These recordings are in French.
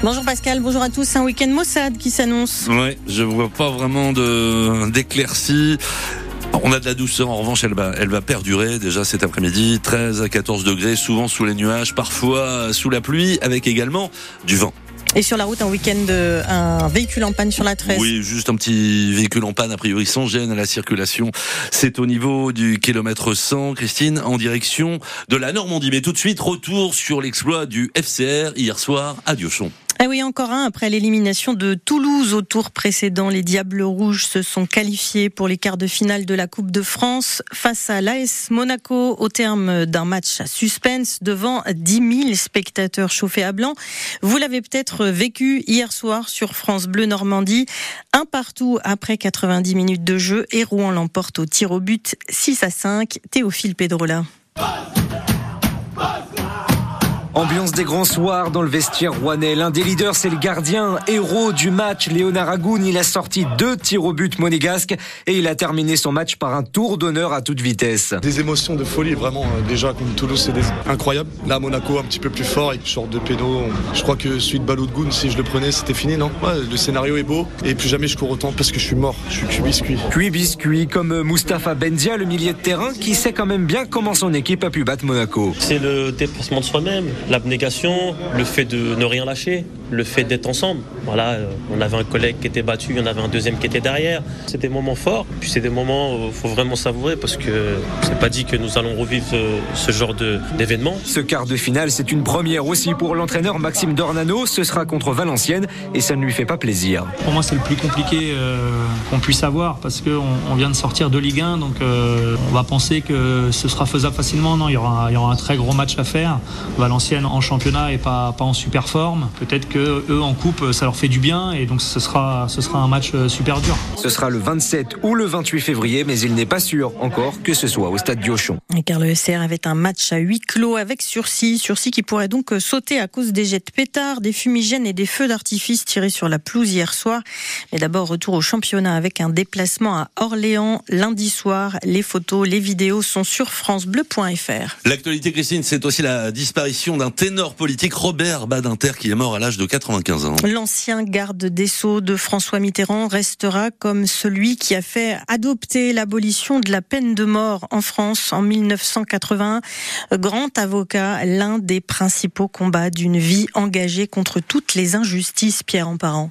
Bonjour Pascal, bonjour à tous. Un week-end Mossad qui s'annonce. Ouais, je vois pas vraiment de d'éclaircie. On a de la douceur, en revanche, elle va, elle va perdurer déjà cet après-midi. 13 à 14 degrés, souvent sous les nuages, parfois sous la pluie, avec également du vent. Et sur la route, un week-end, un véhicule en panne sur la 13. Oui, juste un petit véhicule en panne, a priori sans gêne à la circulation. C'est au niveau du kilomètre 100, Christine, en direction de la Normandie. Mais tout de suite, retour sur l'exploit du FCR hier soir à Diochon. Ah oui, encore un. Après l'élimination de Toulouse au tour précédent, les Diables Rouges se sont qualifiés pour les quarts de finale de la Coupe de France face à l'AS Monaco au terme d'un match à suspense devant 10 000 spectateurs chauffés à blanc. Vous l'avez peut-être vécu hier soir sur France Bleu Normandie. Un partout après 90 minutes de jeu et Rouen l'emporte au tir au but 6 à 5. Théophile Pedrola. Ambiance des grands soirs dans le vestiaire rouennais. L'un des leaders, c'est le gardien, héros du match, Léonard Agoun. Il a sorti deux tirs au but monégasques et il a terminé son match par un tour d'honneur à toute vitesse. Des émotions de folie, vraiment. Euh, déjà, comme Toulouse, c'est incroyable. Là, Monaco, un petit peu plus fort, il sort de péno. Je crois que celui de Baloudgoun, si je le prenais, c'était fini, non? Ouais, Le scénario est beau et plus jamais je cours autant parce que je suis mort. Je suis cuit biscuit. Cuit biscuit, comme Mustapha Benzia, le milieu de terrain, qui sait quand même bien comment son équipe a pu battre Monaco. C'est le dépassement de soi-même l'abnégation, le fait de ne rien lâcher, le fait d'être ensemble. Voilà, euh, on avait un collègue qui était battu, il y en avait un deuxième qui était derrière. C'est des moments forts, puis c'est des moments où il faut vraiment savourer parce que c'est pas dit que nous allons revivre euh, ce genre d'événement. Ce quart de finale, c'est une première aussi pour l'entraîneur Maxime Dornano. Ce sera contre Valenciennes et ça ne lui fait pas plaisir. Pour moi, c'est le plus compliqué euh, qu'on puisse avoir parce qu'on on vient de sortir de Ligue 1, donc on va penser que ce sera faisable facilement. Non, il y aura, il y aura un très gros match à faire. Valenciennes en championnat et pas, pas en super forme. Peut-être que eux en coupe, ça leur fait du bien et donc ce sera, ce sera un match euh, super dur. Ce sera le 27 ou le 28 février, mais il n'est pas sûr encore que ce soit au stade Diochon. car le SR avait un match à huis clos avec sursis, sursis qui pourrait donc sauter à cause des jets de pétards, des fumigènes et des feux d'artifice tirés sur la pelouse hier soir. Mais d'abord retour au championnat avec un déplacement à Orléans lundi soir. Les photos, les vidéos sont sur francebleu.fr. L'actualité Christine, c'est aussi la disparition d'un ténor politique Robert Badinter qui est mort à l'âge de 95 ans. L'ancien garde des Sceaux de François Mitterrand restera comme celui qui a fait adopter l'abolition de la peine de mort en France en 1980. Grand avocat, l'un des principaux combats d'une vie engagée contre toutes les injustices, Pierre Emparent.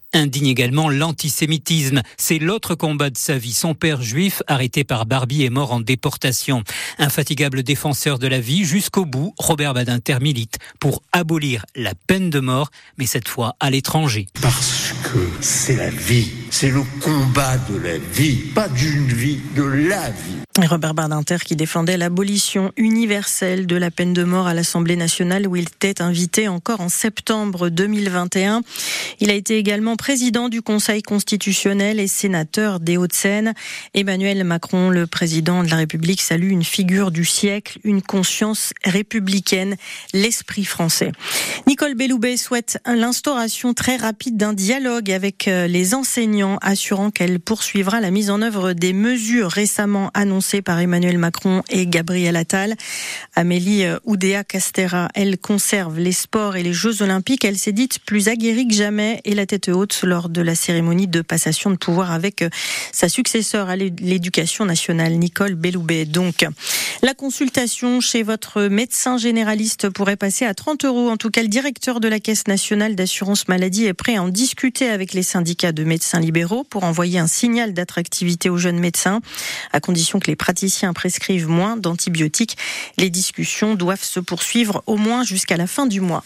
indigne également l'antisémitisme. C'est l'autre combat de sa vie. Son père juif, arrêté par Barbie, est mort en déportation. Infatigable défenseur de la vie, jusqu'au bout, Robert Badinter milite pour abolir la peine de mort, mais cette fois à l'étranger. Parce que c'est la vie, c'est le combat de la vie, pas d'une vie, de la vie. Robert Badinter qui défendait l'abolition universelle de la peine de mort à l'Assemblée nationale où il était invité encore en septembre 2021. Il a été également président du Conseil constitutionnel et sénateur des Hauts-de-Seine. Emmanuel Macron, le président de la République, salue une figure du siècle, une conscience républicaine, l'esprit français. Nicole Belloubet souhaite l'instauration très rapide d'un dialogue avec euh, les enseignants, assurant qu'elle poursuivra la mise en œuvre des mesures récemment annoncées par Emmanuel Macron et Gabriel Attal. Amélie euh, Oudéa Castera, elle conserve les sports et les Jeux Olympiques. Elle s'est dite plus aguerrie que jamais et la tête haute lors de la cérémonie de passation de pouvoir avec euh, sa successeur à l'éducation nationale, Nicole Belloubet. Donc, la consultation chez votre médecin généraliste pourrait passer à 30 euros. En tout cas, le directeur de la Caisse nationale d'assurance maladie est prêt à en discuter avec les syndicats de médecins libéraux pour envoyer un signal d'attractivité aux jeunes médecins, à condition que les praticiens prescrivent moins d'antibiotiques. Les discussions doivent se poursuivre au moins jusqu'à la fin du mois.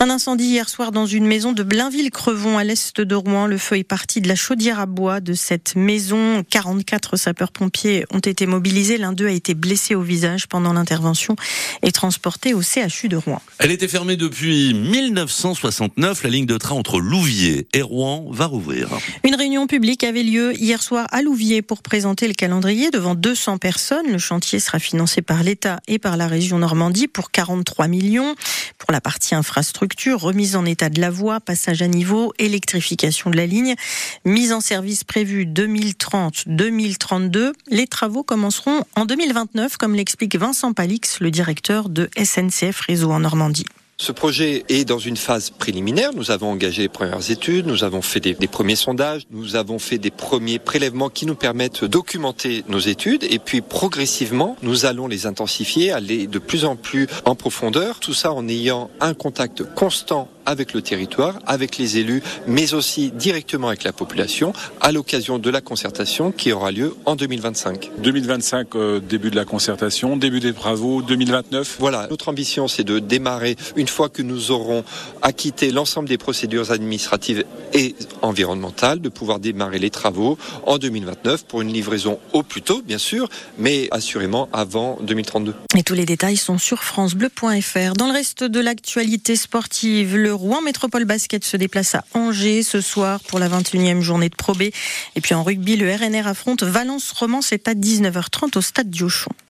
Un incendie hier soir dans une maison de Blainville-Crevon à l'est de Rouen. Le feu est parti de la chaudière à bois de cette maison. 44 sapeurs-pompiers ont été mobilisés. L'un d'eux a été blessé au visage pendant l'intervention et transporté au CHU de Rouen. Elle était fermée depuis 1969. La ligne de train entre Louviers et Rouen va rouvrir. Une réunion publique avait lieu hier soir à Louviers pour présenter le calendrier devant 200 personnes. Le chantier sera financé par l'État et par la région Normandie pour 43 millions. Pour la partie infrastructure, remise en état de la voie, passage à niveau, électrification de la ligne, mise en service prévue 2030-2032. Les travaux commenceront en 2029, comme l'explique Vincent Palix, le directeur de SNCF Réseau en Normandie. Ce projet est dans une phase préliminaire. Nous avons engagé les premières études, nous avons fait des, premiers sondages, nous avons fait des premiers prélèvements qui nous permettent de documenter nos études et puis progressivement, nous allons les intensifier, aller de plus en plus en profondeur. Tout ça en ayant un contact constant avec le territoire, avec les élus, mais aussi directement avec la population à l'occasion de la concertation qui aura lieu en 2025. 2025, euh, début de la concertation, début des travaux, 2029. Voilà, notre ambition c'est de démarrer une fois que nous aurons acquitté l'ensemble des procédures administratives et environnementales, de pouvoir démarrer les travaux en 2029 pour une livraison au plus tôt, bien sûr, mais assurément avant 2032. Et tous les détails sont sur francebleu.fr. Dans le reste de l'actualité sportive, le Rouen Métropole Basket se déplace à Angers ce soir pour la 21e journée de Pro. Et puis en rugby, le RNR affronte Valence Romans, c'est à 19h30 au stade Diochon.